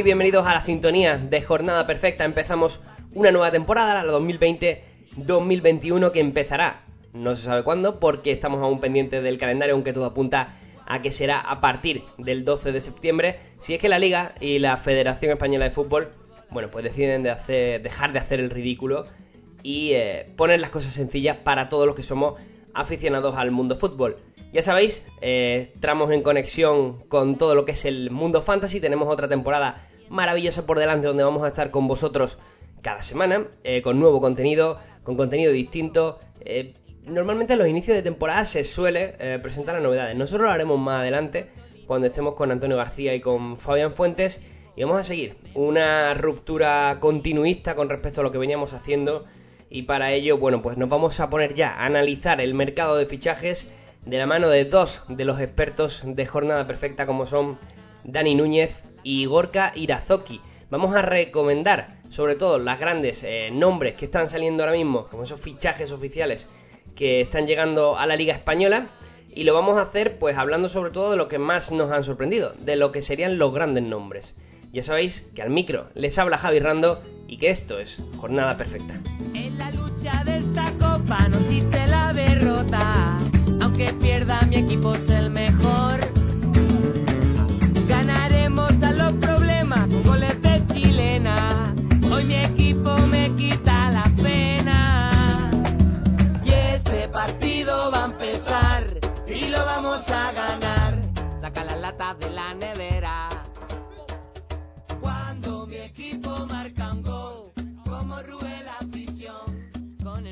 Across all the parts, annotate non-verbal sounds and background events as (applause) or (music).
y bienvenidos a la sintonía de Jornada Perfecta. Empezamos una nueva temporada, la 2020-2021, que empezará, no se sabe cuándo, porque estamos aún pendientes del calendario, aunque todo apunta a que será a partir del 12 de septiembre, si es que la Liga y la Federación Española de Fútbol, bueno, pues deciden de hacer, dejar de hacer el ridículo y eh, poner las cosas sencillas para todos los que somos aficionados al mundo fútbol. Ya sabéis, eh, entramos en conexión con todo lo que es el mundo fantasy. Tenemos otra temporada maravillosa por delante donde vamos a estar con vosotros cada semana, eh, con nuevo contenido, con contenido distinto. Eh, normalmente en los inicios de temporada se suele eh, presentar las novedades. Nosotros lo haremos más adelante, cuando estemos con Antonio García y con Fabián Fuentes. Y vamos a seguir una ruptura continuista con respecto a lo que veníamos haciendo. Y para ello, bueno, pues nos vamos a poner ya a analizar el mercado de fichajes de la mano de dos de los expertos de Jornada Perfecta, como son Dani Núñez y Gorka Irazoki. Vamos a recomendar, sobre todo, las grandes eh, nombres que están saliendo ahora mismo, como esos fichajes oficiales que están llegando a la Liga Española. Y lo vamos a hacer, pues, hablando sobre todo de lo que más nos han sorprendido, de lo que serían los grandes nombres. Ya sabéis que al micro les habla Javi Rando y que esto es Jornada Perfecta. En la lucha de esta copa no existe la derrota, aunque pierda mi equipo es el mejor.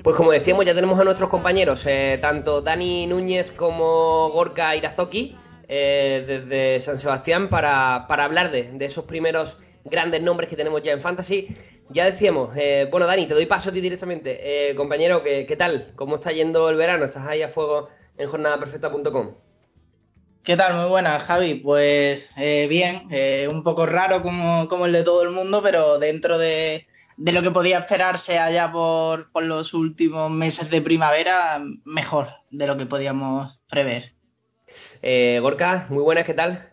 Pues como decíamos, ya tenemos a nuestros compañeros, eh, tanto Dani Núñez como Gorka Irazoki, eh, desde San Sebastián, para, para hablar de, de esos primeros grandes nombres que tenemos ya en Fantasy. Ya decíamos, eh, bueno Dani, te doy paso a ti directamente. Eh, compañero, ¿qué, ¿qué tal? ¿Cómo está yendo el verano? ¿Estás ahí a fuego en jornadaperfecta.com? ¿Qué tal? Muy buenas, Javi. Pues eh, bien, eh, un poco raro como, como el de todo el mundo, pero dentro de, de lo que podía esperarse allá por, por los últimos meses de primavera, mejor de lo que podíamos prever. Eh, Gorka, muy buenas, ¿qué tal?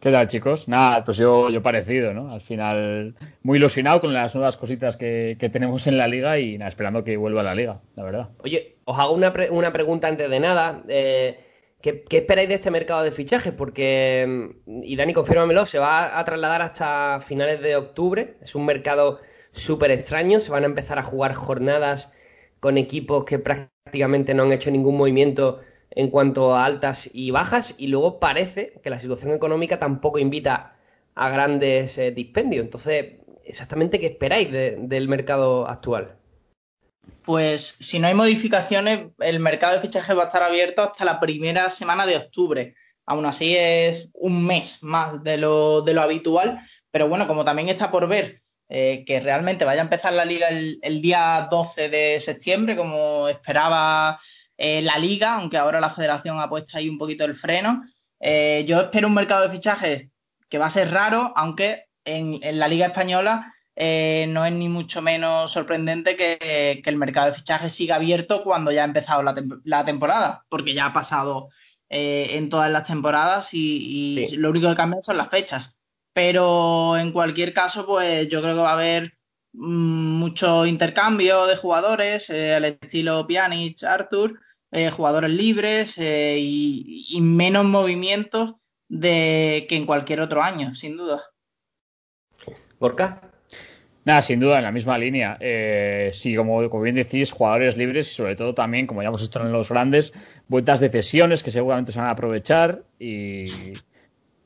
¿Qué tal, chicos? Nada, pues yo, yo parecido, ¿no? Al final, muy ilusionado con las nuevas cositas que, que tenemos en la liga y nada, esperando que vuelva a la liga, la verdad. Oye, os hago una, pre- una pregunta antes de nada. Eh, ¿qué, qué esperáis de este mercado de fichajes? Porque, mm, y Dani, confírmamelo, se va a trasladar hasta finales de octubre. Es un mercado súper extraño. Se van a empezar a jugar jornadas con equipos que prácticamente no han hecho ningún movimiento en cuanto a altas y bajas. Y luego parece que la situación económica tampoco invita a grandes eh, dispendios. Entonces, exactamente qué esperáis de- del mercado actual. Pues si no hay modificaciones, el mercado de fichajes va a estar abierto hasta la primera semana de octubre. Aún así es un mes más de lo, de lo habitual, pero bueno, como también está por ver eh, que realmente vaya a empezar la liga el, el día 12 de septiembre, como esperaba eh, la liga, aunque ahora la federación ha puesto ahí un poquito el freno, eh, yo espero un mercado de fichajes que va a ser raro, aunque en, en la liga española no es ni mucho menos sorprendente que, que el mercado de fichajes siga abierto cuando ya ha empezado la, tem- la temporada, porque ya ha pasado eh, en todas las temporadas y, y Sí. lo único que cambia son las fechas. Pero en cualquier caso, pues yo creo que va a haber mm, mucho intercambio de jugadores, eh, al estilo Pjanic, Arthur, eh, jugadores libres eh, y, y menos movimientos de que en cualquier otro año, sin duda. Gorka. Nada, sin duda, en la misma línea. Eh, sí, como, como bien decís, jugadores libres y sobre todo también, como ya hemos visto en los grandes, vueltas de cesiones que seguramente se van a aprovechar y,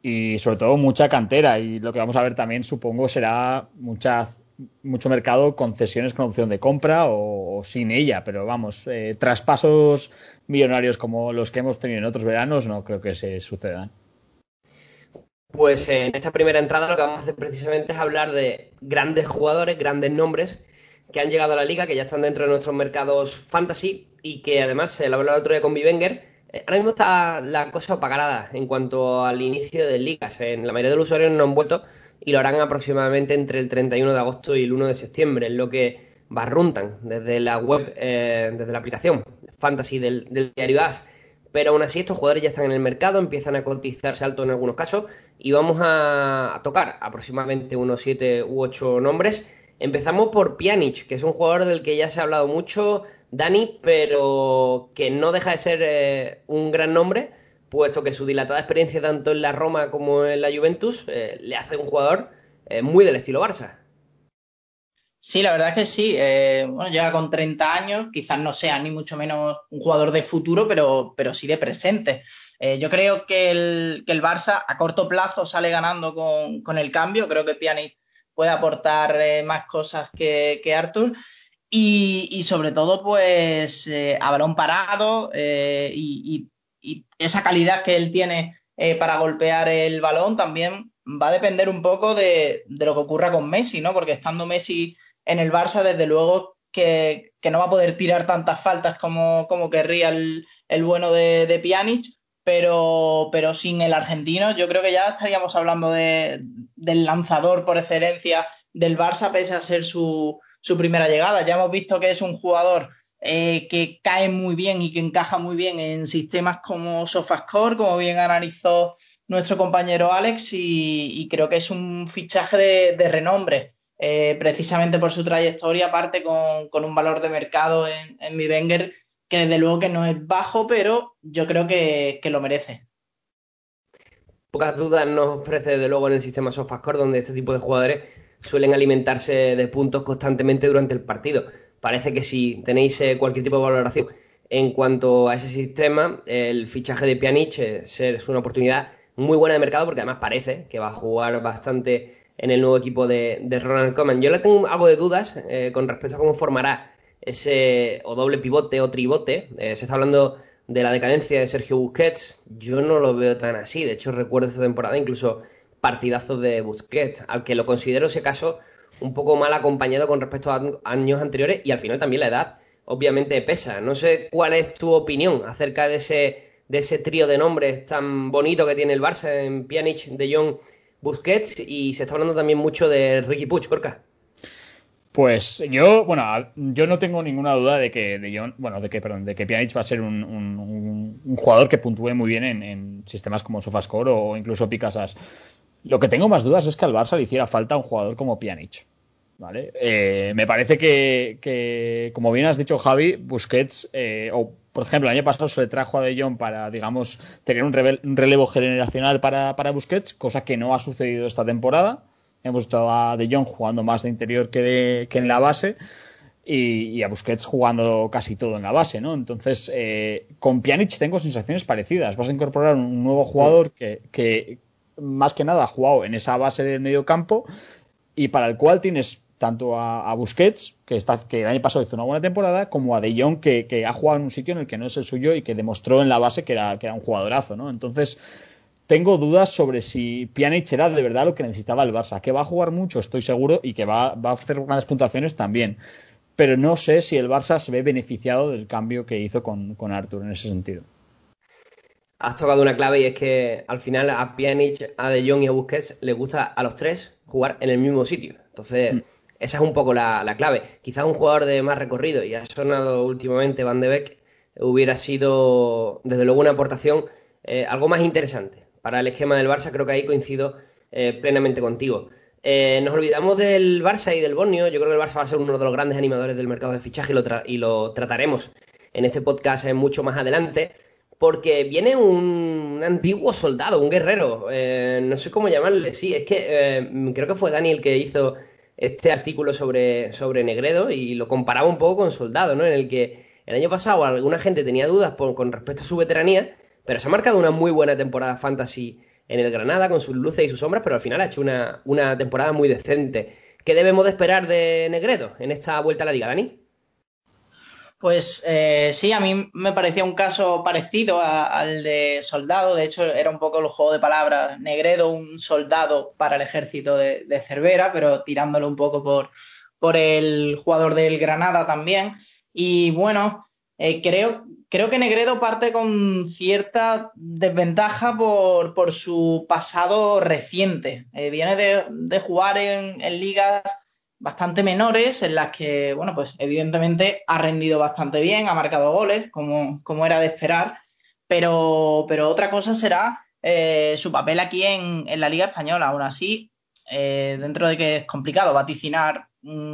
y sobre todo mucha cantera. Y lo que vamos a ver también, supongo, será mucha, mucho mercado con cesiones con opción de compra o, sin ella. Pero vamos, eh, traspasos millonarios como los que hemos tenido en otros veranos no creo que se sucedan. Pues eh, en esta primera entrada lo que vamos a hacer precisamente es hablar de grandes jugadores, grandes nombres que han llegado a la liga, que ya están dentro de nuestros mercados fantasy y que además, se lo hablaba el otro día con Vivenger, eh, ahora mismo está la cosa apagada en cuanto al inicio de ligas. En la mayoría de los usuarios no han vuelto y lo harán aproximadamente entre el 31 de agosto y el 1 de septiembre, en lo que barruntan desde la web, eh, desde la aplicación Fantasy del, del diario As. Pero aún así estos jugadores ya están en el mercado, empiezan a cotizarse alto en algunos casos y vamos a, tocar aproximadamente unos 7 u 8 nombres. Empezamos por Pjanic, que es un jugador del que ya se ha hablado mucho, Dani, pero que no deja de ser eh, un gran nombre, puesto que su dilatada experiencia tanto en la Roma como en la Juventus eh, le hace un jugador muy del estilo Barça. Sí, la verdad es que sí. Eh, bueno, llega con 30 años, quizás no sea ni mucho menos un jugador de futuro, pero, pero sí de presente. Eh, yo creo que el, que el Barça a corto plazo sale ganando con, con el cambio. Creo que Pjanic puede aportar eh, más cosas que, que Arthur. Y, sobre todo, pues, a balón parado y, y, esa calidad que él tiene para golpear el balón también va a depender un poco de, lo que ocurra con Messi, ¿no? Porque estando Messi en el Barça, desde luego que, no va a poder tirar tantas faltas como, como querría el, bueno de, de Pjanic, pero, pero sin el argentino yo creo que ya estaríamos hablando de, del lanzador por excelencia del Barça, pese a ser su, su primera llegada. Ya hemos visto que es un jugador eh, que cae muy bien y que encaja muy bien en sistemas como SofaScore, como bien analizó nuestro compañero Alex, y, creo que es un fichaje de renombre. Eh, precisamente por su trayectoria, aparte con, un valor de mercado en, en mi Wenger que desde luego que no es bajo, pero yo creo que, lo merece. Pocas dudas nos ofrece desde luego en el sistema SofaScore, donde este tipo de jugadores suelen alimentarse de puntos constantemente durante el partido. Parece que si tenéis eh, cualquier tipo de valoración en cuanto a ese sistema, el fichaje de Pjanic es una oportunidad muy buena de mercado porque además parece que va a jugar bastante en el nuevo equipo de, Ronald Koeman. Yo le tengo algo de dudas eh, con respecto a cómo formará ese o doble pivote o tribote. Eh, se está hablando de la decadencia de Sergio Busquets. Yo no lo veo tan así. De hecho, recuerdo esta temporada incluso partidazos de Busquets, al que lo considero, ese caso, un poco mal acompañado con respecto a años anteriores y al final también la edad, obviamente, pesa. No sé cuál es tu opinión acerca de ese, de ese trío de nombres tan bonito que tiene el Barça en Pjanic, De Jong Busquets y se está hablando también mucho de Ricky Puig, Corca. Pues yo, bueno, yo no tengo ninguna duda de que, de bueno, de que, perdón, de que Pjanic va a ser un, jugador que puntúe muy bien en, sistemas como SofaScore o incluso Picasas. Lo que tengo más dudas es que al Barça le hiciera falta un jugador como Pjanic. ¿vale? Eh, me parece que, como bien has dicho Javi, Busquets, eh, o por ejemplo, el año pasado se le trajo a De Jong para, digamos, tener un, relevo generacional para, Busquets, cosa que no ha sucedido esta temporada. Hemos visto a De Jong jugando más de interior que, en la base. Y, a Busquets jugando casi todo en la base, ¿no? Entonces, eh, con Pjanic tengo sensaciones parecidas. Vas a incorporar un nuevo jugador que, que, más que nada ha jugado en esa base del medio campo y para el cual tienes tanto a, Busquets, que, que el año pasado hizo una buena temporada, como a De Jong, que, ha jugado en un sitio en el que no es el suyo y que demostró en la base que era, que era un jugadorazo, ¿no? Entonces, tengo dudas sobre si Pjanic era de verdad lo que necesitaba el Barça. Que va a jugar mucho, estoy seguro, y que va, va a hacer unas puntuaciones también. Pero no sé si el Barça se ve beneficiado del cambio que hizo con, con Arthur en ese sentido. Has tocado una clave y es que al final a Pjanic, a De Jong y a Busquets les gusta a los tres jugar en el mismo sitio. Entonces, mm. Esa es un poco la, clave. Quizás un jugador de más recorrido, y ha sonado últimamente Van de Beek, hubiera sido desde luego una aportación eh, algo más interesante para el esquema del Barça. Creo que ahí coincido eh, plenamente contigo. Eh, nos olvidamos del Barça y del Borneo. Yo creo que el Barça va a ser uno de los grandes animadores del mercado de fichaje y lo, trataremos en este podcast mucho más adelante. Porque viene un, antiguo soldado, un guerrero, no sé cómo llamarle, sí, es que creo que fue Daniel que hizo este artículo sobre, sobre Negredo y lo comparaba un poco con Soldado, ¿no? En el que el año pasado alguna gente tenía dudas con respecto a su veteranía, pero se ha marcado una muy buena temporada fantasy en el Granada con sus luces y sus sombras, pero al final ha hecho una, una temporada muy decente. ¿Qué debemos de esperar de Negredo en esta vuelta a la liga, Dani? Pues eh, sí, a mí me parecía un caso parecido al de soldado. De hecho, era un poco el juego de palabras. Negredo, un soldado para el ejército de, Cervera, pero tirándolo un poco por, por el jugador del Granada también. Y bueno, eh, creo, creo que Negredo parte con cierta desventaja por, por su pasado reciente. Eh, viene de, de jugar en, ligas bastante menores en las que, bueno, pues evidentemente ha rendido bastante bien, ha marcado goles, como, como era de esperar, pero, pero otra cosa será eh, su papel aquí en, en, la Liga Española. Aún así, eh, dentro de que es complicado vaticinar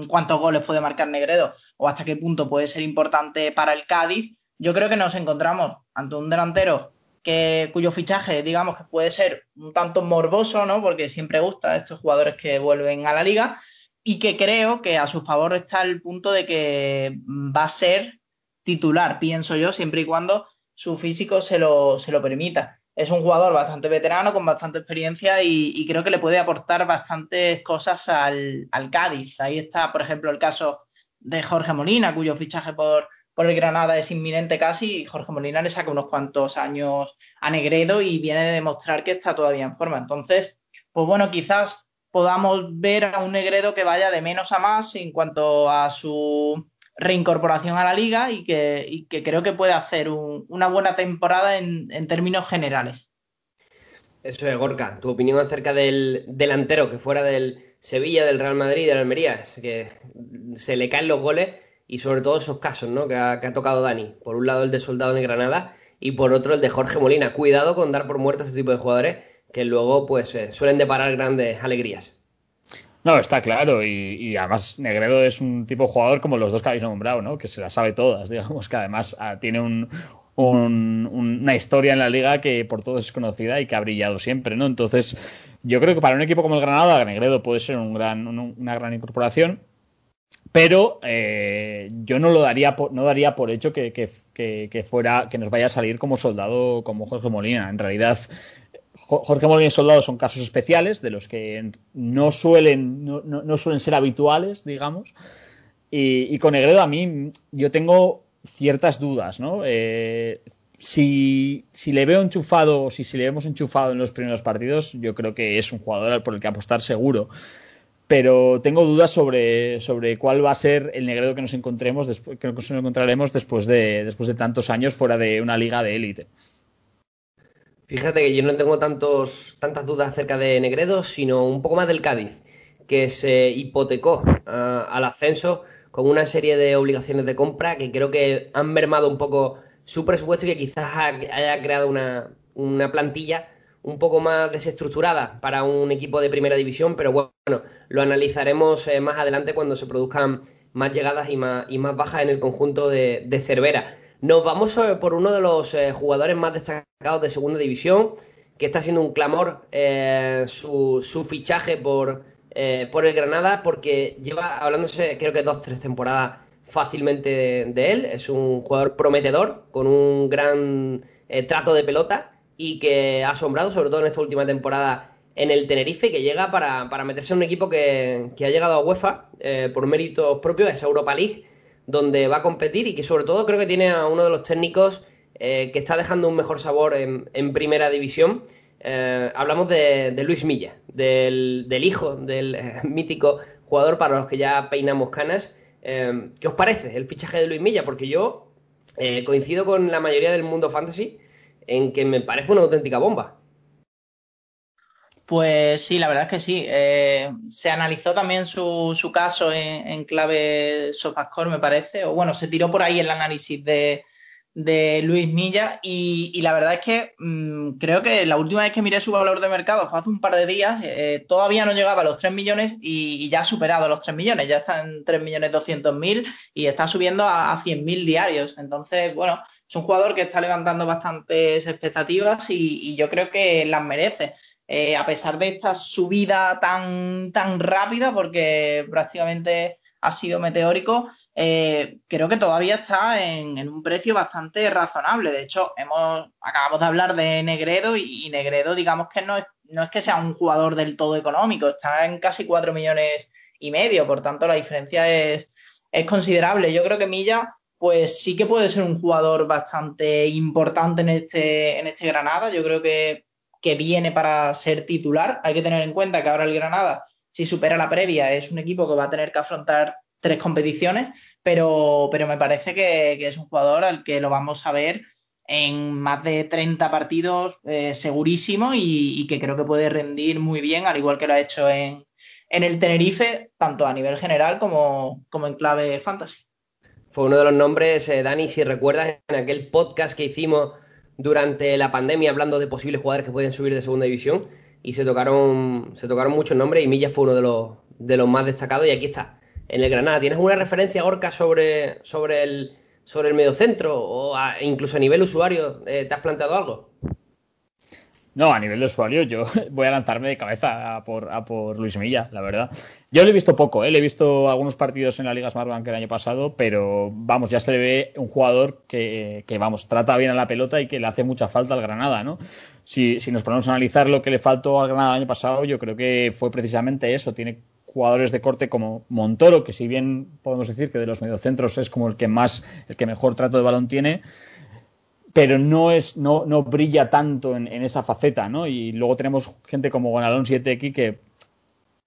cuántos goles puede marcar Negredo o hasta qué punto puede ser importante para el Cádiz, yo creo que nos encontramos ante un delantero que, cuyo fichaje, digamos que puede ser un tanto morboso, ¿no? Porque siempre gusta a estos jugadores que vuelven a la liga y que creo que a su favor está el punto de que va a ser titular, pienso yo, siempre y cuando su físico se lo, se lo permita es un jugador bastante veterano, con bastante experiencia y, creo que le puede aportar bastantes cosas al, al, Cádiz. Ahí está, por ejemplo, el caso de Jorge Molina, cuyo fichaje por, por el Granada es inminente casi. Y Jorge Molina le saca unos cuantos años a Negredo y viene de demostrar que está todavía en forma. Entonces, pues bueno, quizás podamos ver a un Negredo que vaya de menos a más en cuanto a su reincorporación a la liga y que, creo que puede hacer un, una buena temporada en, en, términos generales. Eso es, Gorka. Tu opinión acerca del delantero que fuera del Sevilla, del Real Madrid, del Almería, es que se le caen los goles y sobre todo esos casos ¿no? que, ha, tocado Dani. Por un lado el de Soldado de Granada y por otro el de Jorge Molina. Cuidado con dar por muerto a este tipo de jugadores que luego pues eh, suelen deparar grandes alegrías. No, está claro. Y, además Negredo es un tipo de jugador como los dos que habéis nombrado, ¿no? Que se las sabe todas, (laughs) digamos, que además ah, tiene un, un, una historia en la liga que por todos es conocida y que ha brillado siempre, ¿no? Entonces, yo creo que para un equipo como el Granada, Negredo puede ser un gran, un, una gran incorporación. Pero eh, yo no lo daría por, no daría por hecho que, que, que, fuera que nos vaya a salir como soldado como Jorge Molina. En realidad, Jorge Molina y Soldado son casos especiales de los que no suelen, no, no suelen ser habituales, digamos. Y, y, con Negredo a mí yo tengo ciertas dudas, ¿no? Eh, si, si, le veo enchufado, o si, si le vemos enchufado en los primeros partidos, yo creo que es un jugador por el que apostar seguro. Pero tengo dudas sobre, sobre cuál va a ser el Negredo que nos encontremos, después, que nos encontraremos después de, después de tantos años fuera de una liga de élite. Fíjate que yo no tengo tantos, tantas dudas acerca de Negredo, sino un poco más del Cádiz, que se hipotecó uh, al ascenso con una serie de obligaciones de compra que creo que han mermado un poco su presupuesto y que quizás haya creado una, una plantilla un poco más desestructurada para un equipo de primera división, pero bueno, lo analizaremos eh, más adelante cuando se produzcan más llegadas y más, y más bajas en el conjunto de, de Cervera. Nos vamos por uno de los eh, jugadores más destacados de segunda división, que está siendo un clamor eh, su, su, fichaje por, eh, por el Granada, porque lleva hablándose creo que dos, tres temporadas fácilmente de, él. Es un jugador prometedor, con un gran eh, trato de pelota y que ha asombrado, sobre todo en esta última temporada en el Tenerife, que llega para, para meterse en un equipo que, que ha llegado a UEFA eh, por méritos propios, es Europa League donde va a competir y que sobre todo creo que tiene a uno de los técnicos eh, que está dejando un mejor sabor en, en primera división. Eh, hablamos de, Luis Milla, del, hijo del eh, (laughs) mítico jugador para los que ya peinamos canas. ¿Qué os parece el fichaje de Luis Milla? Porque yo coincido con la mayoría del mundo fantasy en que me parece una auténtica bomba. Pues sí, la verdad es que sí. Eh, se analizó también su, su caso en, clave Sofascore, me parece. O bueno, se tiró por ahí el análisis de, de Luis Milla. Y, la verdad es que mmm, creo que la última vez que miré su valor de mercado fue hace un par de días. Eh, todavía no llegaba a los 3 millones y, ya ha superado los 3 millones. Ya está en 3 millones 200 mil y está subiendo a, a 100 mil diarios. Entonces, bueno, es un jugador que está levantando bastantes expectativas y yo creo que las merece eh, a pesar de esta subida tan, tan rápida, porque prácticamente ha sido meteórico, eh, creo que todavía está en, en, un precio bastante razonable. De hecho, hemos acabamos de hablar de Negredo y, Negredo, digamos que no es, no es que sea un jugador del todo económico, está en casi 4 millones y medio, por tanto la diferencia es, es considerable. Yo creo que Milla pues sí que puede ser un jugador bastante importante en este, en este Granada. Yo creo que que viene para ser titular. Hay que tener en cuenta que ahora el Granada, si supera la previa, es un equipo que va a tener que afrontar tres competiciones, pero, pero me parece que, es un jugador al que lo vamos a ver en más de 30 partidos eh, segurísimo y, que creo que puede rendir muy bien, al igual que lo ha hecho en, en el Tenerife, tanto a nivel general como, como en clave fantasy. Fue uno de los nombres, eh, Dani, si recuerdas, en aquel podcast que hicimos durante la pandemia hablando de posibles jugadores que pueden subir de segunda división y se tocaron, se tocaron muchos nombres y Milla fue uno de los, de los más destacados y aquí está, en el Granada. ¿Tienes una referencia, Gorka, sobre, sobre el sobre el mediocentro o incluso a nivel usuario? Eh, ¿Te has planteado algo? No, a nivel de usuario yo (laughs) voy a lanzarme de cabeza a por, a por Luis Milla, la verdad. Yo le he visto poco, ¿eh? le he visto algunos partidos en la Liga Smartbank el año pasado, pero vamos, ya se le ve un jugador que, que, vamos, trata bien a la pelota y que le hace mucha falta al Granada, ¿no? Si, si nos ponemos a analizar lo que le faltó al Granada el año pasado, yo creo que fue precisamente eso. Tiene jugadores de corte como Montoro, que si bien podemos decir que de los mediocentros es como el que más, el que mejor trato de balón tiene, pero no es, no, no brilla tanto en, esa faceta, ¿no? Y luego tenemos gente como Gonalón 7X que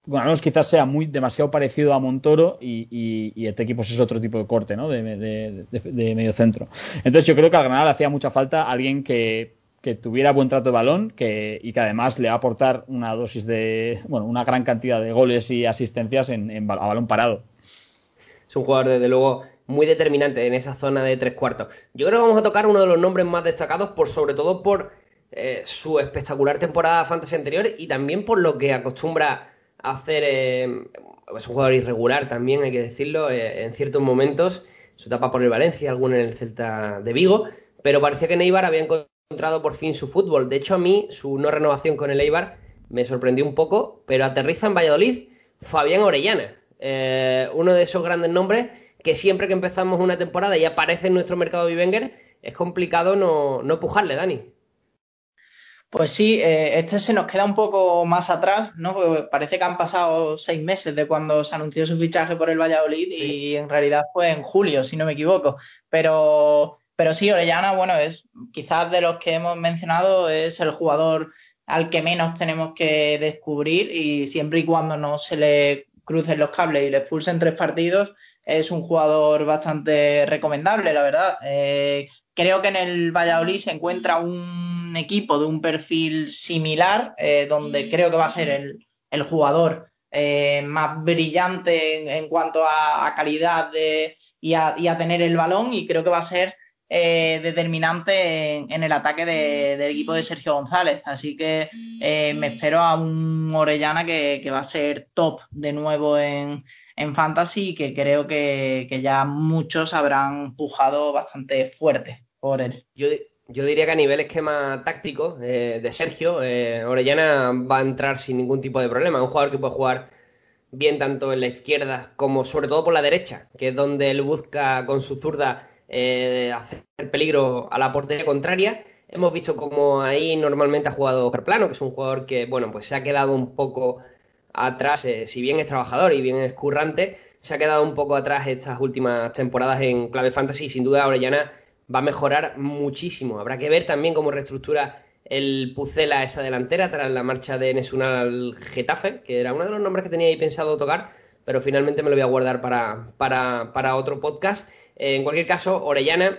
Gonalón quizás sea muy demasiado parecido a Montoro y, y, y este equipo es otro tipo de corte, ¿no? De, de, medio centro. Entonces yo creo que al Granada hacía mucha falta alguien que que tuviera buen trato de balón que, y que además le va a aportar una dosis de, bueno, una gran cantidad de goles y asistencias en, a balón parado. Es un jugador, desde luego, muy determinante en esa zona de tres cuartos. Yo creo que vamos a tocar uno de los nombres más destacados, por sobre todo por eh, su espectacular temporada fantasy anterior y también por lo que acostumbra hacer. Eh, es un jugador irregular también, hay que decirlo, eh, en ciertos momentos. Su etapa por el Valencia, alguno en el Celta de Vigo, pero parecía que Neibar había encontrado por fin su fútbol. De hecho, a mí su no renovación con el Eibar me sorprendió un poco, pero aterriza en Valladolid Fabián Orellana, uno de esos grandes nombres que siempre que empezamos una temporada y aparece en nuestro mercado Vivenger, es complicado no, no pujarle, Dani. Pues sí, eh, este se nos queda un poco más atrás, ¿no? Porque parece que han pasado seis meses de cuando se anunció su fichaje por el Valladolid y en realidad fue en julio, si no me equivoco. Pero pero sí, Orellana, bueno, es quizás de los que hemos mencionado, es el jugador al que menos tenemos que descubrir y siempre y cuando no se le crucen los cables y le expulsen tres partidos, es un jugador bastante recomendable, la verdad. Eh, creo que en el Valladolid se encuentra un equipo de un perfil similar, eh, donde creo que va a ser el, el jugador eh, más brillante en, cuanto a, calidad de, y, a, y a tener el balón y creo que va a ser eh, determinante en, el ataque del equipo de Sergio González. Así que eh, me espero a un Orellana que, va a ser top de nuevo en, en Fantasy y que creo que, ya muchos habrán pujado bastante fuerte por él. Yo, yo diría que a nivel esquema táctico eh, de Sergio, Orellana va a entrar sin ningún tipo de problema. Un jugador que puede jugar bien tanto en la izquierda como sobre todo por la derecha, que es donde él busca con su zurda eh, hacer peligro a la portería contraria. Hemos visto como ahí normalmente ha jugado Carplano, que es un jugador que, bueno, pues se ha quedado un poco atrás, eh, si bien es trabajador y bien es currante, se ha quedado un poco atrás estas últimas temporadas en clave fantasy y sin duda Orellana va a mejorar muchísimo. Habrá que ver también cómo reestructura el Pucela esa delantera tras la marcha de Nesuna al Getafe, que era uno de los nombres que tenía ahí pensado tocar, pero finalmente me lo voy a guardar para, para, para otro podcast. Eh, en cualquier caso, Orellana,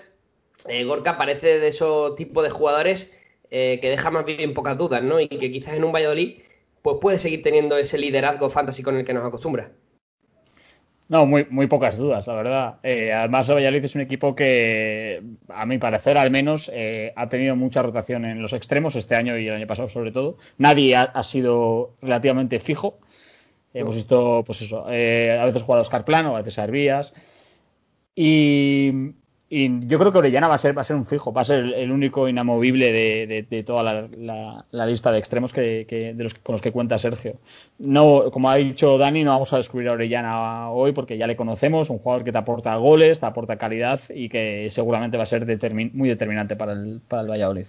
eh, Gorka parece de esos tipos de jugadores eh, que deja más bien pocas dudas, ¿no? Y que quizás en un Valladolid pues puede seguir teniendo ese liderazgo fantasy con el que nos acostumbra. No, muy, muy pocas dudas, la verdad. además, el Valladolid es un equipo que, a mi parecer al menos, ha tenido mucha rotación en los extremos este año y el año pasado sobre todo. Nadie ha, sido relativamente fijo. Hemos visto, pues eso, a veces jugar a Oscar Plano, a veces a Hervías. Y, yo creo que Orellana va a ser, va a ser un fijo, va a ser el único inamovible de, toda la, lista de extremos que, de los, con los que cuenta Sergio. No, como ha dicho Dani, no vamos a descubrir a Orellana hoy porque ya le conocemos, un jugador que te aporta goles, te aporta calidad y que seguramente va a ser muy determinante para el, para el Valladolid.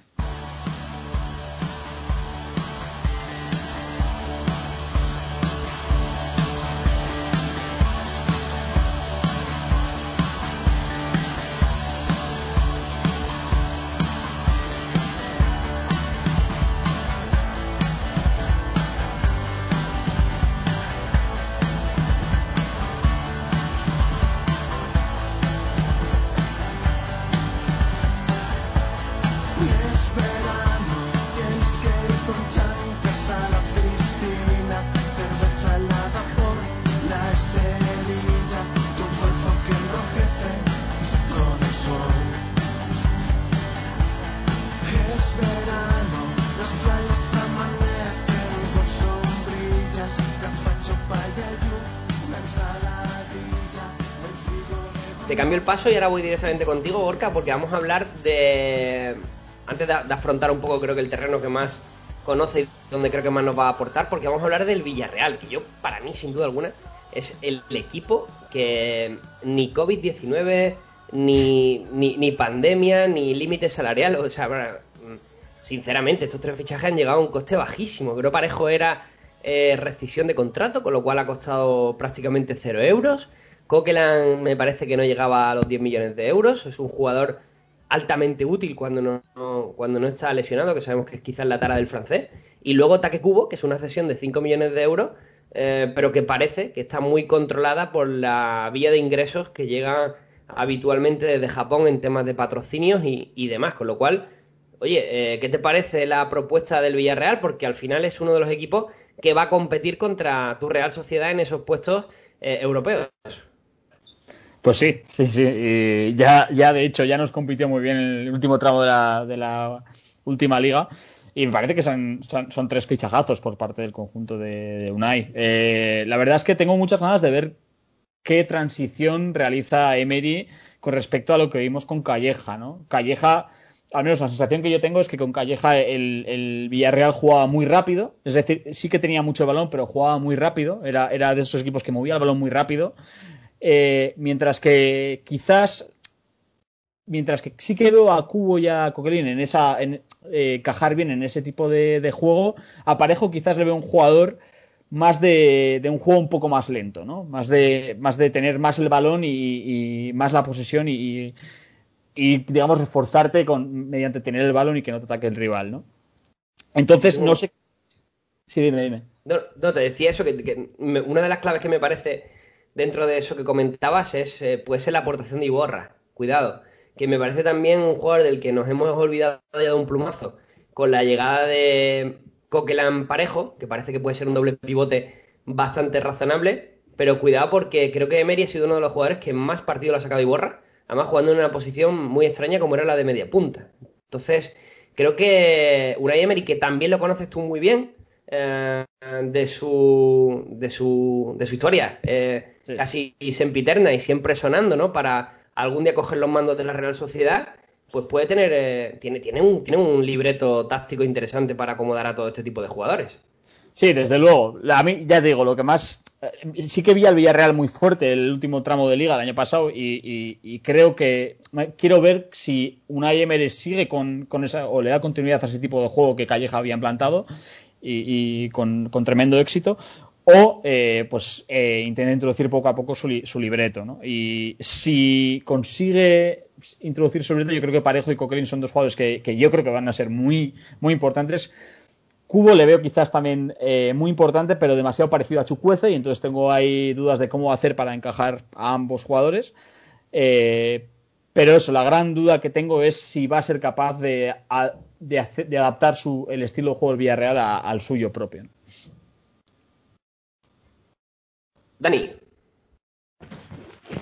Paso y ahora voy directamente contigo, Orca, porque vamos a hablar de. Antes de, afrontar un poco, creo que el terreno que más conoce y donde creo que más nos va a aportar, porque vamos a hablar del Villarreal, que yo, para mí, sin duda alguna, es el, equipo que ni COVID-19, ni, ni, pandemia, ni límite salarial, o sea, sinceramente, estos tres fichajes han llegado a un coste bajísimo. Creo Parejo era eh, rescisión de contrato, con lo cual ha costado prácticamente cero euros. Coquelan me parece que no llegaba a los 10 millones de euros. Es un jugador altamente útil cuando no, cuando no está lesionado, que sabemos que es quizás la tara del francés. Y luego Taque Cubo, que es una cesión de 5 millones de euros, eh, pero que parece que está muy controlada por la vía de ingresos que llega habitualmente desde Japón en temas de patrocinios y demás. Con lo cual, Oye, eh, ¿qué te parece la propuesta del Villarreal? Porque al final es uno de los equipos que va a competir contra tu Real Sociedad en esos puestos eh, europeos. Pues sí, sí, sí. Y ya, ya, de hecho, ya nos compitió muy bien en el último tramo de la, última liga. Y me parece que son, tres fichajazos por parte del conjunto de, Unai. Eh, la verdad es que tengo muchas ganas de ver qué transición realiza Emery con respecto a lo que vimos con Calleja, ¿no? Calleja al menos la sensación que yo tengo es que con Calleja el, Villarreal jugaba muy rápido, es decir, sí que tenía mucho balón, pero jugaba muy rápido, era, era de esos equipos que movía el balón muy rápido, eh, mientras que quizás, mientras que sí que veo a Cubo y a Coquelin en esa, en, eh, cajar bien en ese tipo de, juego, a Parejo quizás le veo un jugador más de, un juego un poco más lento, ¿no? Más de, más de tener más el balón y, más la posesión y y digamos reforzarte con mediante tener el balón y que no te ataque el rival, ¿no? Entonces, no sé. Sí, dime, dime. No, te decía eso, que, una de las claves que me parece dentro de eso que comentabas es, eh, puede ser la aportación de Iborra. Cuidado. Que me parece también un jugador del que nos hemos olvidado ya de un plumazo. Con la llegada de Coquelan Parejo, que parece que puede ser un doble pivote bastante razonable. Pero cuidado porque creo que Emery ha sido uno de los jugadores que más partido lo ha sacado Iborra además jugando en una posición muy extraña como era la de media punta. Entonces, creo que Unai Emery, que también lo conoces tú muy bien, eh, de, su, de, su, de su historia, eh, casi sempiterna y siempre sonando, ¿no? Para algún día coger los mandos de la Real Sociedad, pues puede tener, eh, tiene, tiene, un, tiene un libreto táctico interesante para acomodar a todo este tipo de jugadores. Sí, desde luego. A mí, ya digo, lo que más. Eh, sí que vi al Villarreal muy fuerte el último tramo de liga el año pasado y, creo que. Quiero ver si Unai Emery sigue con, esa. o le da continuidad a ese tipo de juego que Calleja había implantado y, con, tremendo éxito. O, eh, pues, eh, intenta introducir poco a poco su, libreto, ¿no? Y si consigue introducir su libreto, yo creo que Parejo y Coquelin son dos jugadores que, que yo creo que van a ser muy, muy importantes Cubo le veo quizás también eh, muy importante, pero demasiado parecido a Chucuece, y entonces tengo ahí dudas de cómo hacer para encajar a ambos jugadores. Eh, pero eso, la gran duda que tengo es si va a ser capaz de, adaptar su, el estilo de juego del Villarreal al suyo propio. Dani.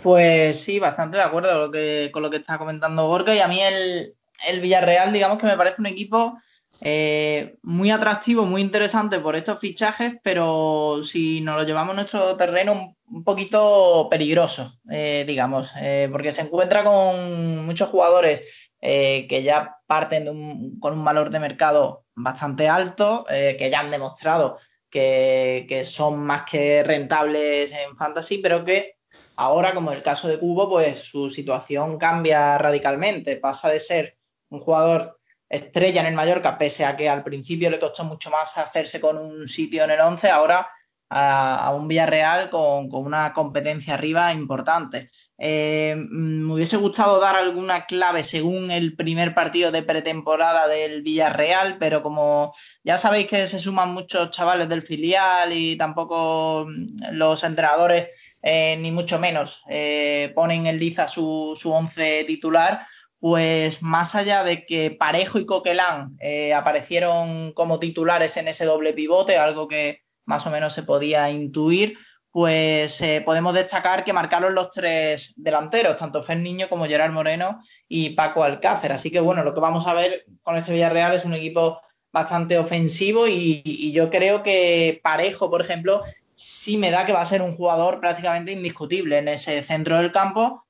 Pues sí, bastante de acuerdo con lo que, con lo que está comentando Gorka. Y a mí el, el Villarreal, digamos que me parece un equipo eh, muy atractivo, muy interesante por estos fichajes, pero si nos lo llevamos a nuestro terreno un, poquito peligroso, eh, digamos, eh, porque se encuentra con muchos jugadores que ya parten con un valor de mercado bastante alto, que ya han demostrado que, que, son más que rentables en fantasy, pero que ahora, como en el caso de Cubo, pues su situación cambia radicalmente, pasa de ser un jugador estrella en el Mallorca, pese a que al principio le costó mucho más hacerse con un sitio en el 11, ahora a, un Villarreal con, una competencia arriba importante. Eh, me hubiese gustado dar alguna clave según el primer partido de pretemporada del Villarreal, pero como ya sabéis que se suman muchos chavales del filial y tampoco los entrenadores, eh, ni mucho menos, eh, ponen en liza su, su once titular, pues más allá de que Parejo y Coquelán eh, aparecieron como titulares en ese doble pivote, algo que más o menos se podía intuir, pues eh, podemos destacar que marcaron los tres delanteros, tanto Fer Niño como Gerard Moreno y Paco Alcácer. Así que bueno, lo que vamos a ver con este Villarreal es un equipo bastante ofensivo y, y yo creo que Parejo, por ejemplo, sí me da que va a ser un jugador prácticamente indiscutible en ese centro del campo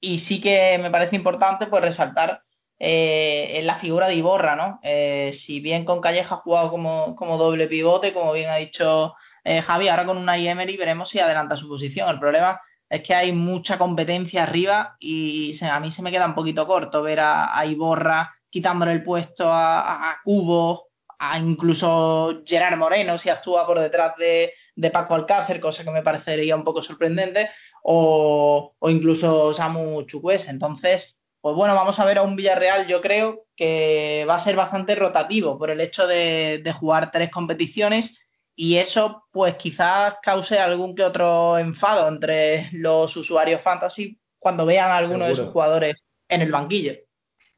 y sí que me parece importante pues resaltar eh, la figura de Iborra, ¿no? Eh, si bien con Calleja ha jugado como, como doble pivote, como bien ha dicho eh, Javi, ahora con una Emery veremos si adelanta su posición. El problema es que hay mucha competencia arriba y a mí se me queda un poquito corto ver a, Iborra quitándole el puesto a, Cubo, a incluso Gerard Moreno si actúa por detrás de, Paco Alcácer, cosa que me parecería un poco sorprendente, o, o incluso Samu Chukwes. Entonces, pues bueno, vamos a ver a un Villarreal, yo creo que va a ser bastante rotativo por el hecho de, jugar tres competiciones y eso pues quizás cause algún que otro enfado entre los usuarios fantasy cuando vean a alguno de sus jugadores en el banquillo.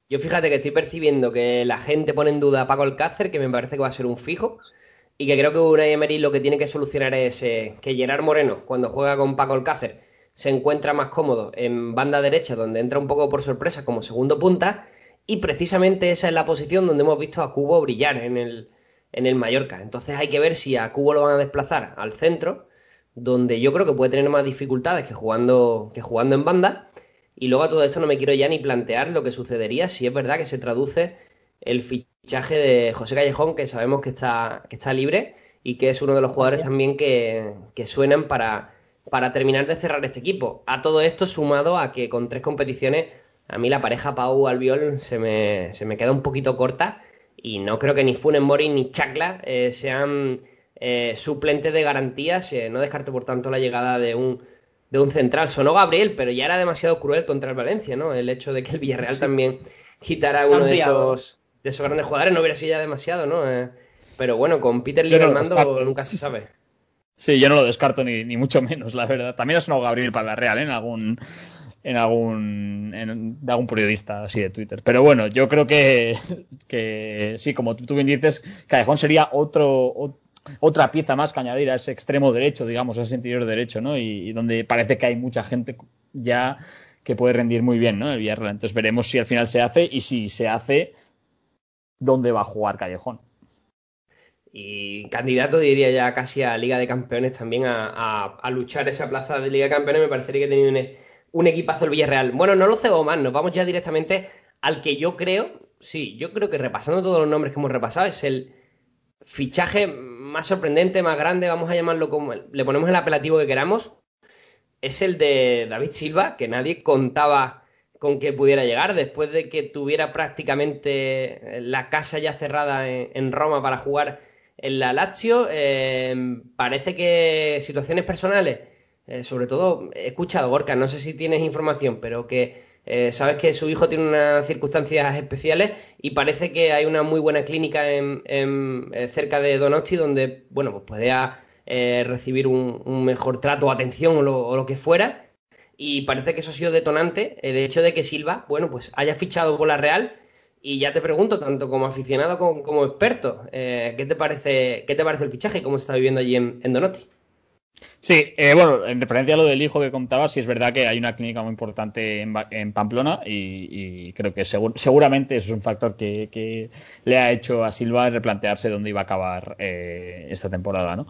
Yo fíjate que estoy percibiendo que la gente pone en duda a Paco Alcácer, que me parece que va a ser un fijo, y que creo que Unai Emery lo que tiene que solucionar es eh, que Gerard Moreno, cuando juega con Paco Alcácer, se encuentra más cómodo en banda derecha, donde entra un poco por sorpresa como segundo punta, y precisamente esa es la posición donde hemos visto a Cubo brillar en el, en el Mallorca. Entonces hay que ver si a Cubo lo van a desplazar al centro, donde yo creo que puede tener más dificultades que jugando, que jugando en banda. Y luego a todo esto no me quiero ya ni plantear lo que sucedería si es verdad que se traduce el fichaje de José Callejón, que sabemos que está, que está libre y que es uno de los jugadores también que, que suenan para, para terminar de cerrar este equipo. A todo esto sumado a que con tres competiciones a mí la pareja Pau Albiol se me, se me queda un poquito corta y no creo que ni Funen Mori ni Chacla eh, sean eh, suplentes de garantías. no descarto por tanto la llegada de un, de un central. Sonó Gabriel, pero ya era demasiado cruel contra el Valencia, ¿no? El hecho de que el Villarreal también quitara uno de esos, de esos grandes jugadores no hubiera sido ya demasiado, ¿no? Eh, pero bueno, con Peter Lee nunca se sabe. Sí, yo no lo descarto ni, ni mucho menos, la verdad. También ha sonado Gabriel para la Real ¿eh? en algún en algún en, de algún periodista así de Twitter. Pero bueno, yo creo que, que sí, como tú, bien dices, Callejón sería otro, otra pieza más que añadir a ese extremo derecho, digamos, a ese interior derecho, ¿no? Y, donde parece que hay mucha gente ya que puede rendir muy bien, ¿no? El Villarreal. Entonces veremos si al final se hace y si se hace, ¿dónde va a jugar Callejón? Y candidato diría ya casi a Liga de Campeones también a, luchar esa plaza de Liga de Campeones me parecería que tenía un, un, equipazo el Villarreal. Bueno no lo cebo más nos vamos ya directamente al que yo creo sí yo creo que repasando todos los nombres que hemos repasado es el fichaje más sorprendente más grande vamos a llamarlo como le ponemos el apelativo que queramos es el de David Silva que nadie contaba con que pudiera llegar después de que tuviera prácticamente la casa ya cerrada en Roma para jugar en la Lazio eh, parece que situaciones personales, eh, sobre todo he escuchado, Gorka, no sé si tienes información, pero que eh, sabes que su hijo tiene unas circunstancias especiales y parece que hay una muy buena clínica en, cerca de Donosti donde, bueno, pues pueda recibir un, mejor trato atención o lo, o lo que fuera. Y parece que eso ha sido detonante, el hecho de que Silva, bueno, pues haya fichado por la Real y ya te pregunto, tanto como aficionado como, experto, eh, ¿qué, te parece, ¿qué te parece el fichaje y cómo se está viviendo allí en, Donosti? Sí, eh, bueno, en referencia a lo del hijo que contaba, sí es verdad que hay una clínica muy importante en, Pamplona y, creo que seguramente eso es un factor que, le ha hecho a Silva replantearse dónde iba a acabar eh, esta temporada, ¿no?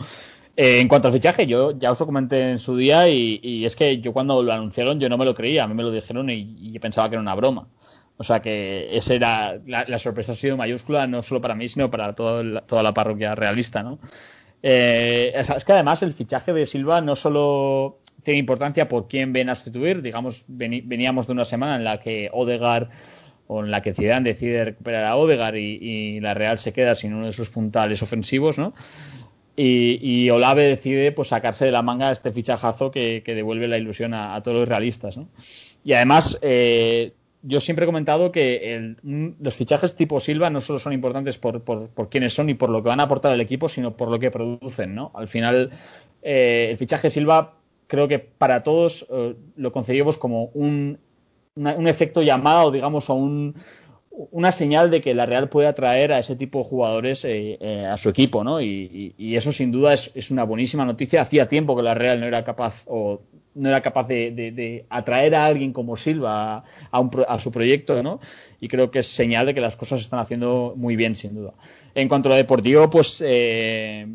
en cuanto al fichaje, yo ya os lo comenté en su día y, es que yo cuando lo anunciaron yo no me lo creía, a mí me lo dijeron y, y pensaba que era una broma. O sea que esa era la, sorpresa ha sido mayúscula no solo para mí sino para toda la parroquia realista, ¿no? Eh, es que además el fichaje de Silva no solo tiene importancia por quién ven a sustituir, digamos veníamos de una semana en la que Odegar o en la que Zidane decide recuperar a Odegar y, la Real se queda sin uno de sus puntales ofensivos, ¿no? Y, Olave decide pues sacarse de la manga este fichajazo que, devuelve la ilusión a, todos los realistas, ¿no? Y además eh, yo siempre he comentado que los fichajes tipo Silva no solo son importantes por, por, quiénes son y por lo que van a aportar al equipo, sino por lo que producen, ¿no? Al final, eh, el fichaje Silva creo que para todos eh, lo concebimos como un, un efecto llamado, digamos, a un, una señal de que la Real puede atraer a ese tipo de jugadores eh, eh, a su equipo, ¿no? Y, eso sin duda es, una buenísima noticia. Hacía tiempo que la Real no era capaz no era capaz de, atraer a alguien como Silva a, su proyecto, ¿no? Y creo que es señal de que las cosas se están haciendo muy bien, sin duda. En cuanto a lo deportivo, pues eh,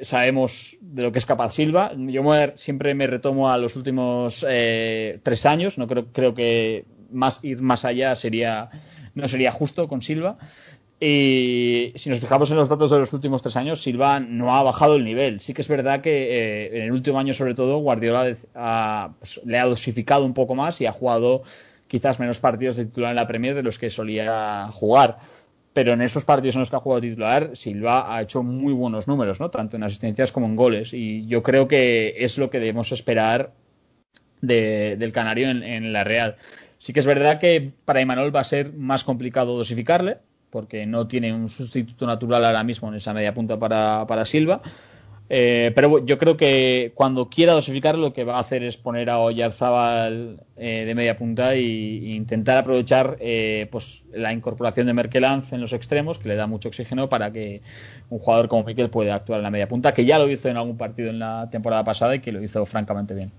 sabemos de lo que es capaz Silva. Yo siempre me retomo a los últimos eh, tres años. No creo, creo que más ir más allá sería no sería justo con Silva. Y si nos fijamos en los datos de los últimos tres años, Silva no ha bajado el nivel. Sí que es verdad que eh, en el último año, sobre todo, Guardiola pues, le ha dosificado un poco más y ha jugado quizás menos partidos de titular en la Premier de los que solía jugar. Pero en esos partidos en los que ha jugado titular, Silva ha hecho muy buenos números, ¿no? Tanto en asistencias como en goles. Y yo creo que es lo que debemos esperar del Canario en, en la Real. Sí que es verdad que para Imanol va a ser más complicado dosificarle, porque no tiene un sustituto natural ahora mismo en esa media punta para, Silva. Eh, pero yo creo que cuando quiera dosificar lo que va a hacer es poner a Oyarzábal eh, de media punta e, intentar aprovechar eh, pues la incorporación de Merkelanz en los extremos, que le da mucho oxígeno para que un jugador como Miquel pueda actuar en la media punta, que ya lo hizo en algún partido en la temporada pasada y que lo hizo francamente bien.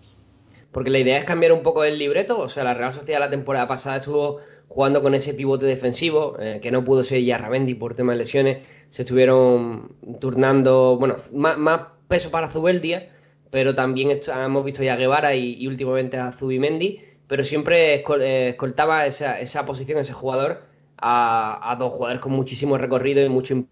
Porque la idea es cambiar un poco el libreto, o sea, la Real Sociedad la temporada pasada estuvo jugando con ese pivote defensivo, eh, que no pudo ser ya Ramendi por temas de lesiones, se estuvieron turnando, bueno, más, peso para Zubeldia, pero también hemos visto ya a Guevara y, últimamente a Zubimendi, pero siempre eh, escoltaba esa, esa posición, ese jugador, a, dos jugadores con muchísimo recorrido y mucho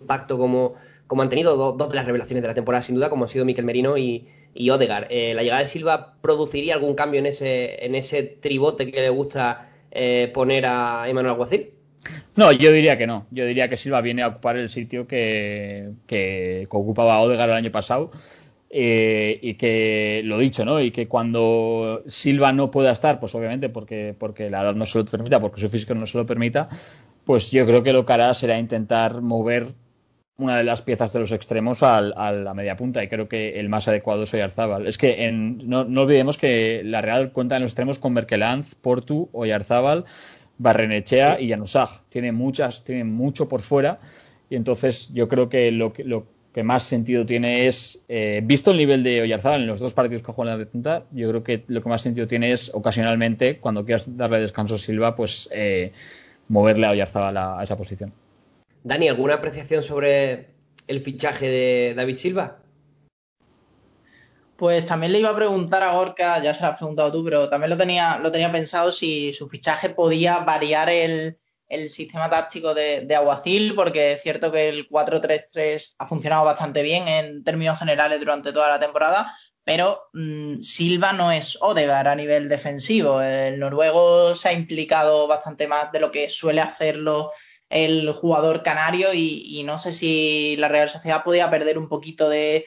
impacto como, como han tenido dos, de las revelaciones de la temporada, sin duda, como han sido Miquel Merino y, y Odegar. Eh, ¿La llegada de Silva produciría algún cambio en ese, en ese tribote que le gusta eh, poner a Emanuel Alguacil? No, yo diría que no. Yo diría que Silva viene a ocupar el sitio que, que, ocupaba Odegaard el año pasado. Eh, y que lo dicho, ¿no? Y que cuando Silva no pueda estar, pues obviamente porque, porque la edad no se lo permita, porque su físico no se lo permita, pues yo creo que lo que hará será intentar mover una de las piezas de los extremos a la media punta y creo que el más adecuado es Oyarzábal. Es que no, olvidemos que la Real cuenta en los extremos con Merkelanz, Portu, Oyarzábal, Barrenechea y Janusaj. Tiene muchas, tiene mucho por fuera y entonces yo creo que lo, lo que más sentido tiene es, eh, visto el nivel de Oyarzábal en los dos partidos que juega en la punta, yo creo que lo que más sentido tiene es ocasionalmente, cuando quieras darle descanso a Silva, pues eh, moverle a Oyarzábal a esa posición. Dani, ¿alguna apreciación sobre el fichaje de David Silva? Pues también le iba a preguntar a Gorka, ya se lo has preguntado tú, pero también lo tenía, lo tenía pensado si su fichaje podía variar el, sistema táctico de, de, Aguacil, porque es cierto que el 4-3-3 ha funcionado bastante bien en términos generales durante toda la temporada, pero mm, Silva no es Odegar a nivel defensivo. El noruego se ha implicado bastante más de lo que suele hacerlo el jugador canario y, no sé si la Real Sociedad podía perder un poquito de,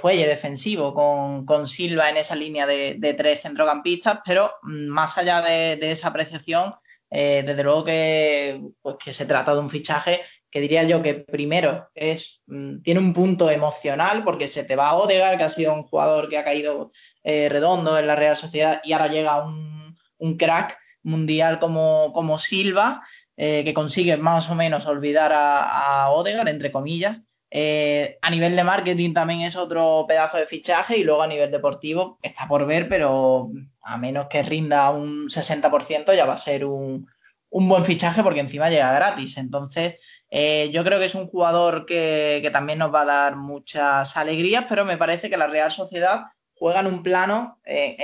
fuelle defensivo con, Silva en esa línea de, tres centrocampistas, pero más allá de, esa apreciación, eh, desde luego que, pues que se trata de un fichaje que diría yo que primero es mm, tiene un punto emocional porque se te va a Odegar, que ha sido un jugador que ha caído eh, redondo en la Real Sociedad y ahora llega un, un crack mundial como, como Silva eh, que consigue más o menos olvidar a, a Odegaard, entre comillas. Eh, a nivel de marketing también es otro pedazo de fichaje y luego a nivel deportivo está por ver, pero a menos que rinda un 60% ya va a ser un, buen fichaje porque encima llega gratis. Entonces, eh, yo creo que es un jugador que, que, también nos va a dar muchas alegrías, pero me parece que la Real Sociedad juegan un plano eh,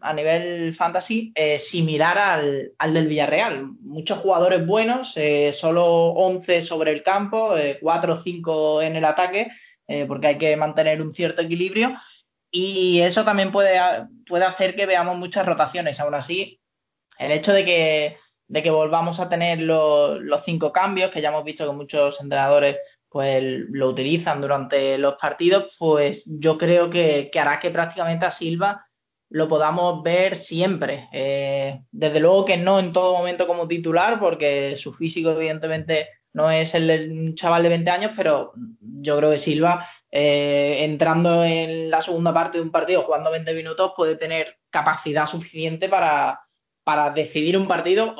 a nivel fantasy eh, similar al, del Villarreal. Muchos jugadores buenos, eh, solo 11 sobre el campo, 4 o 5 en el ataque, porque hay que mantener un cierto equilibrio. Y eso también puede, hacer que veamos muchas rotaciones. Aún así, el hecho de que, de que volvamos a tener los cinco cambios, que ya hemos visto que muchos entrenadores pues lo utilizan durante los partidos, pues yo creo que, hará que prácticamente a Silva lo podamos ver siempre. Eh, desde luego que no en todo momento como titular, porque su físico evidentemente no es el chaval de 20 años, pero yo creo que Silva, eh, entrando en la segunda parte de un partido, jugando 20 minutos, puede tener capacidad suficiente para, para decidir un partido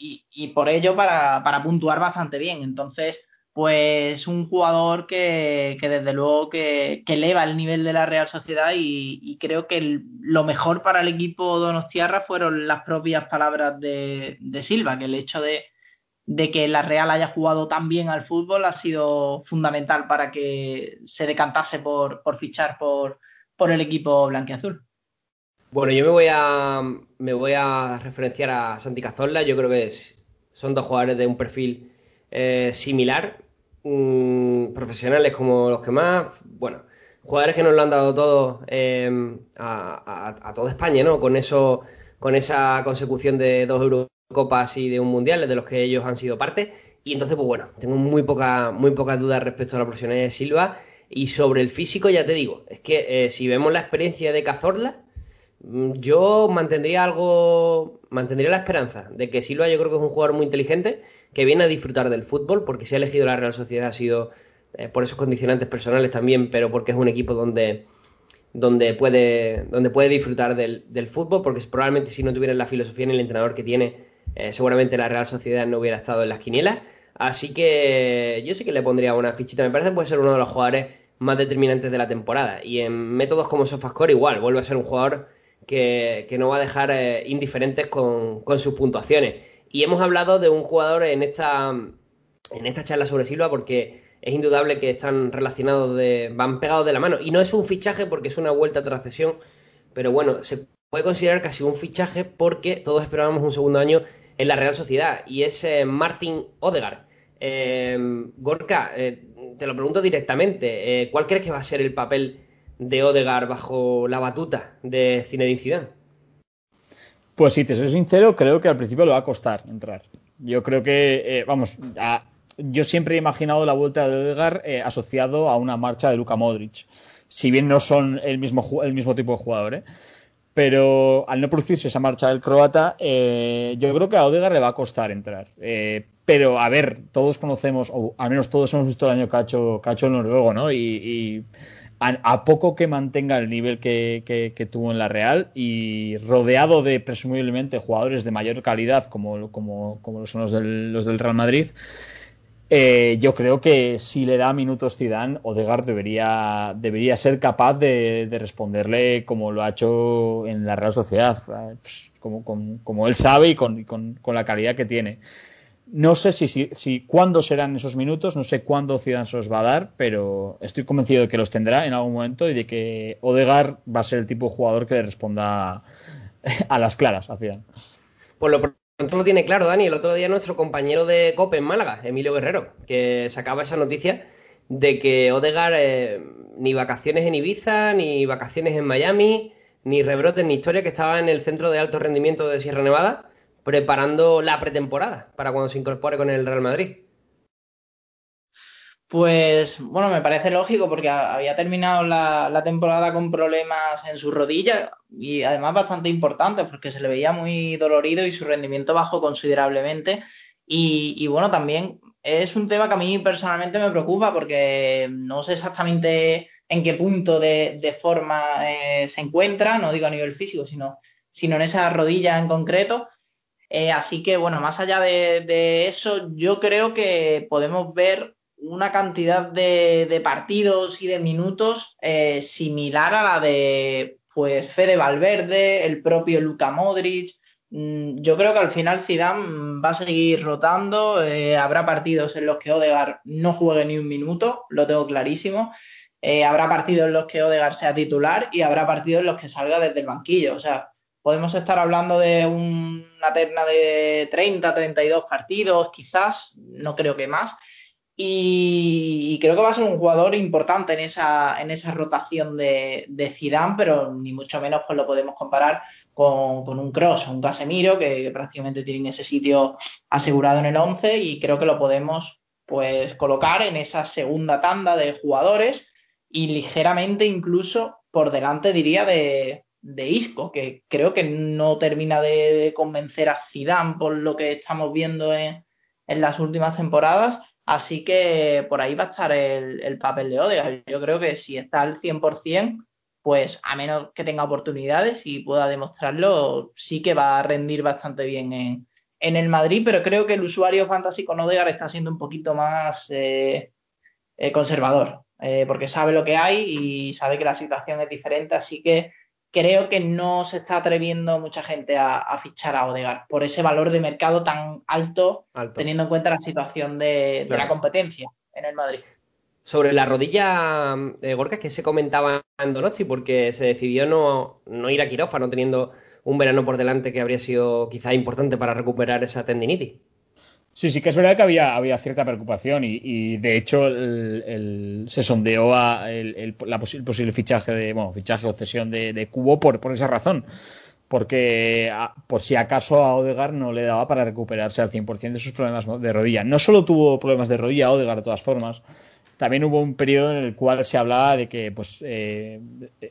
y, por ello para, para puntuar bastante bien. Entonces, pues un jugador que, desde luego que, eleva el nivel de la Real Sociedad y, creo que lo mejor para el equipo Donostiarra fueron las propias palabras de, Silva, que el hecho de, de que la Real haya jugado tan bien al fútbol ha sido fundamental para que se decantase por, por fichar por, por el equipo blanquiazul. Bueno, yo me voy a me voy a referenciar a Santi Cazorla. Yo creo que son dos jugadores de un perfil eh, similar, mm, profesionales como los que más, bueno, jugadores que nos lo han dado todo em, a, toda España, ¿no? Con eso, con esa consecución de dos Eurocopas y de un Mundial, de los que ellos han sido parte. Y entonces, pues bueno, tengo muy poca, muy pocas dudas respecto a la profesionalidad de Silva. Y sobre el físico, ya te digo, es que eh, si vemos la experiencia de Cazorla, mm, yo mantendría algo, mantendría la esperanza de que Silva yo creo que es un jugador muy inteligente, que viene a disfrutar del fútbol, porque si ha elegido la Real Sociedad ha sido eh, por esos condicionantes personales también, pero porque es un equipo donde, donde, puede, donde puede disfrutar del, fútbol, porque probablemente si no tuviera la filosofía ni el entrenador que tiene, eh, seguramente la Real Sociedad no hubiera estado en las quinielas. Así que yo sí que le pondría una fichita. Me parece que puede ser uno de los jugadores más determinantes de la temporada. Y en métodos como Sofascore igual, vuelve a ser un jugador que, no va a dejar eh, indiferentes con, con, sus puntuaciones. Y hemos hablado de un jugador en esta, en esta charla sobre Silva porque es indudable que están relacionados, de, van pegados de la mano. Y no es un fichaje porque es una vuelta tras cesión, pero bueno, se puede considerar casi un fichaje porque todos esperábamos un segundo año en la Real Sociedad y es eh, Martin Odegaard. Eh, Gorka, eh, te lo pregunto directamente, ¿cuál crees que va a ser el papel de Odegaard bajo la batuta de Zinedine Zidane? Pues si te soy sincero, creo que al principio le va a costar entrar. Yo creo que, vamos, a, yo siempre he imaginado la vuelta de Odegaard eh, asociado a una marcha de Luka Modric, si bien no son el mismo, el mismo tipo de jugador. ¿eh? Pero al no producirse esa marcha del croata, eh, yo creo que a Odegaard le va a costar entrar. pero a ver, todos conocemos, o al menos todos hemos visto el año cacho, cacho noruego, ¿no? Y, a, poco que mantenga el nivel que, tuvo en la Real y rodeado de presumiblemente jugadores de mayor calidad como, como, como son los del, los del Real Madrid, eh, yo creo que si le da minutos Zidane, Odegaard debería, debería ser capaz de, responderle como lo ha hecho en la Real Sociedad, eh, pues, como, él sabe y con, la calidad que tiene. No sé si, si, cuándo serán esos minutos, no sé cuándo Zidane se los va a dar, pero estoy convencido de que los tendrá en algún momento y de que Odegaard va a ser el tipo de jugador que le responda a las claras a Zidane. Por lo no lo tiene claro, Dani. El otro día nuestro compañero de COPE en Málaga, Emilio Guerrero, que sacaba esa noticia de que Odegar eh, ni vacaciones en Ibiza, ni vacaciones en Miami, ni rebrotes, ni historia, que estaba en el centro de alto rendimiento de Sierra Nevada preparando la pretemporada para cuando se incorpore con el Real Madrid. Pues bueno, me parece lógico porque había terminado la, temporada con problemas en su rodilla y además bastante importantes porque se le veía muy dolorido y su rendimiento bajó considerablemente. Y, bueno, también es un tema que a mí personalmente me preocupa porque no sé exactamente en qué punto de, forma eh, se encuentra, no digo a nivel físico, sino, sino en esa rodilla en concreto. Eh, así que bueno, más allá de, eso, yo creo que podemos ver una cantidad de, partidos y de minutos eh, similar a la de pues Fede Valverde, el propio Luka Modric. Mm, yo creo que al final Zidane va a seguir rotando. Eh, habrá partidos en los que Odegaard no juegue ni un minuto, lo tengo clarísimo. Habrá partidos en los que Odegaard sea titular y habrá partidos en los que salga desde el banquillo. O sea, podemos estar hablando de una terna de 30, 32 partidos, quizás, no creo que más. Y, creo que va a ser un jugador importante en esa, en esa rotación de, de Zidane, pero ni mucho menos pues lo podemos comparar con, un Cross o un Casemiro, que, prácticamente tienen ese sitio asegurado en el 11 y creo que lo podemos pues colocar en esa segunda tanda de jugadores y ligeramente incluso por delante diría de, de Isco, que creo que no termina de, convencer a Zidane por lo que estamos viendo en, en las últimas temporadas Así que por ahí va a estar el, papel de Odegaard. Yo creo que si está al 100%, pues a menos que tenga oportunidades y pueda demostrarlo, sí que va a rendir bastante bien en, el Madrid, pero creo que el usuario fantasy con Odegaard está siendo un poquito más eh, eh, conservador, eh, porque sabe lo que hay y sabe que la situación es diferente, así que creo que no se está atreviendo mucha gente a, fichar a Odegar por ese valor de mercado tan alto, teniendo en cuenta la situación de, la competencia en el Madrid. Sobre la rodilla, de eh, Gorka, que se comentaba en Donosti, porque se decidió no, no ir a quirófano teniendo un verano por delante que habría sido quizá importante para recuperar esa tendinitis. Sí, sí que es verdad que había, había cierta preocupación y, de hecho se sondeó a el, la posible fichaje de, bueno, fichaje o cesión de, Cubo por, por esa razón. Porque por si acaso a Odegar no le daba para recuperarse al 100% de sus problemas de rodilla. No solo tuvo problemas de rodilla Odegar de todas formas, también hubo un periodo en el cual se hablaba de que pues eh,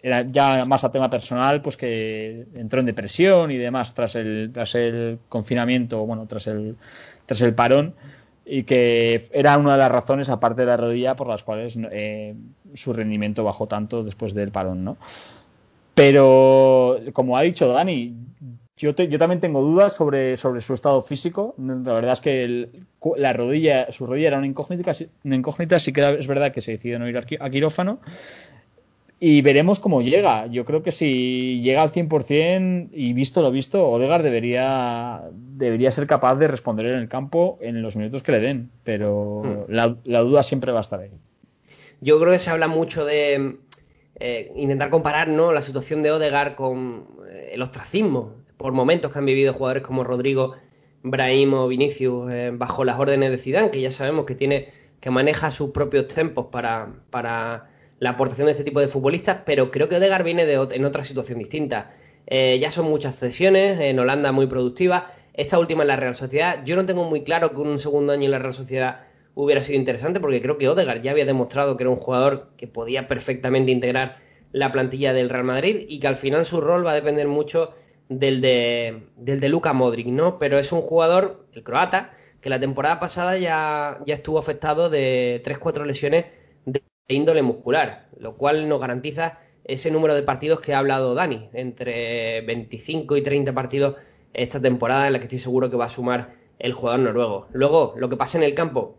era ya más a tema personal pues que entró en depresión y demás tras el tras el confinamiento bueno tras el tras el parón y que era una de las razones aparte de la rodilla por las cuales eh, su rendimiento bajó tanto después del parón no pero como ha dicho Dani yo, también tengo dudas sobre, sobre su estado físico. La verdad es que la rodilla, su rodilla era una incógnita, una incógnita, sí que es verdad que se decidió no ir a quirófano. Y veremos cómo llega. Yo creo que si llega al 100% y visto lo visto, Odegar debería, debería ser capaz de responder en el campo en los minutos que le den. Pero hmm. la, duda siempre va a estar ahí. Yo creo que se habla mucho de eh, intentar comparar ¿no? la situación de Odegar con eh, el ostracismo por momentos que han vivido jugadores como Rodrigo, Brahim o Vinicius eh, bajo las órdenes de Zidane, que ya sabemos que tiene que maneja sus propios tempos para, para la aportación de este tipo de futbolistas, pero creo que Odegar viene de, en otra situación distinta. Eh, ya son muchas cesiones, en Holanda muy productiva, esta última en la Real Sociedad. Yo no tengo muy claro que un segundo año en la Real Sociedad hubiera sido interesante, porque creo que Odegar ya había demostrado que era un jugador que podía perfectamente integrar la plantilla del Real Madrid y que al final su rol va a depender mucho del de, del de Luka Modric, ¿no? Pero es un jugador, el croata, que la temporada pasada ya, ya estuvo afectado de 3-4 lesiones de índole muscular, lo cual nos garantiza ese número de partidos que ha hablado Dani, entre 25 y 30 partidos esta temporada en la que estoy seguro que va a sumar el jugador noruego. Luego, lo que pasa en el campo,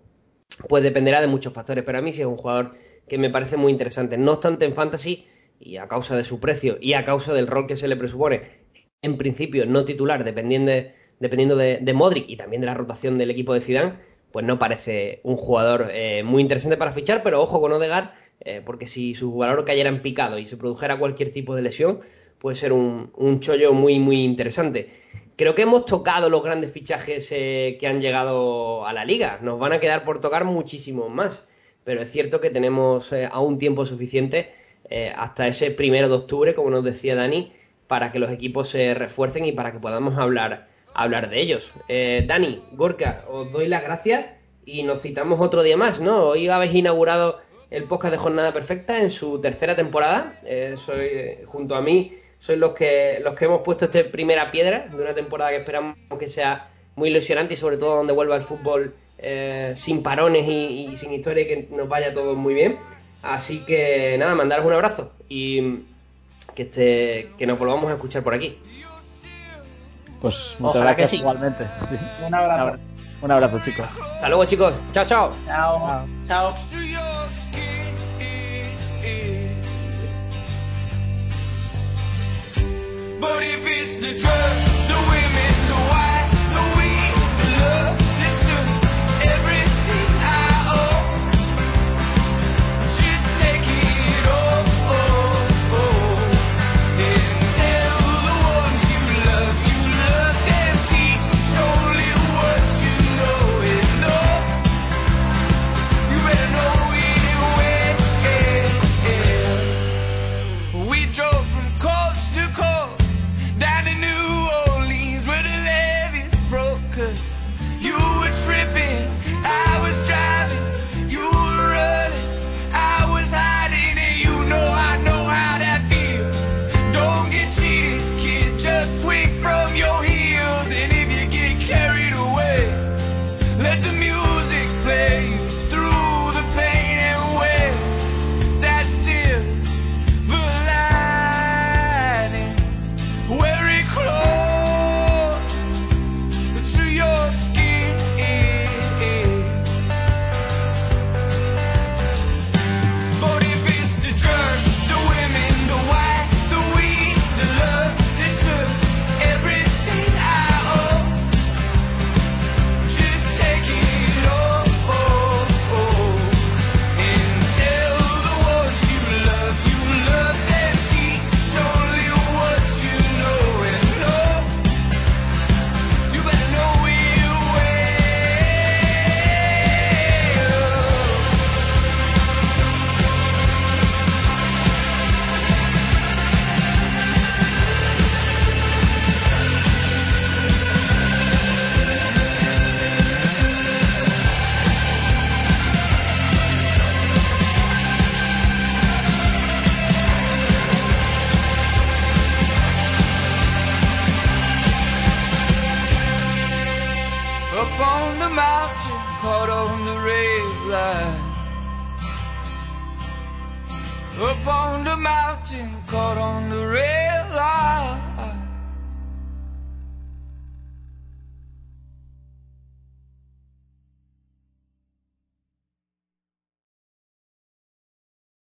pues dependerá de muchos factores, pero a mí sí es un jugador que me parece muy interesante. No obstante, en Fantasy, y a causa de su precio y a causa del rol que se le presupone en principio no titular, dependiendo, dependiendo de, Modric y también de la rotación del equipo de Zidane, pues no parece un jugador eh, muy interesante para fichar, pero ojo con Odegar, eh, porque si su valor cayera en picado y se produjera cualquier tipo de lesión, puede ser un, chollo muy, muy interesante. Creo que hemos tocado los grandes fichajes eh, que han llegado a la liga. Nos van a quedar por tocar muchísimos más. Pero es cierto que tenemos aún tiempo suficiente hasta ese primero de octubre, como nos decía Dani, para que los equipos se refuercen y para que podamos hablar, hablar de ellos. Eh, Dani, Gorka, os doy las gracias y nos citamos otro día más, ¿no? Hoy habéis inaugurado el podcast de Jornada Perfecta en su tercera temporada. Eh, soy, junto a mí, sois los que, los que hemos puesto esta primera piedra de una temporada que esperamos que sea muy ilusionante y sobre todo donde vuelva el fútbol eh, sin parones y, y, sin historia y que nos vaya todo muy bien. Así que nada, mandaros un abrazo y que, este, que nos volvamos a escuchar por aquí. Pues muchas gracias igualmente. Un abrazo. Un abrazo, chicos. Hasta luego, chicos. Chao, chao. Chao. Chao. chao.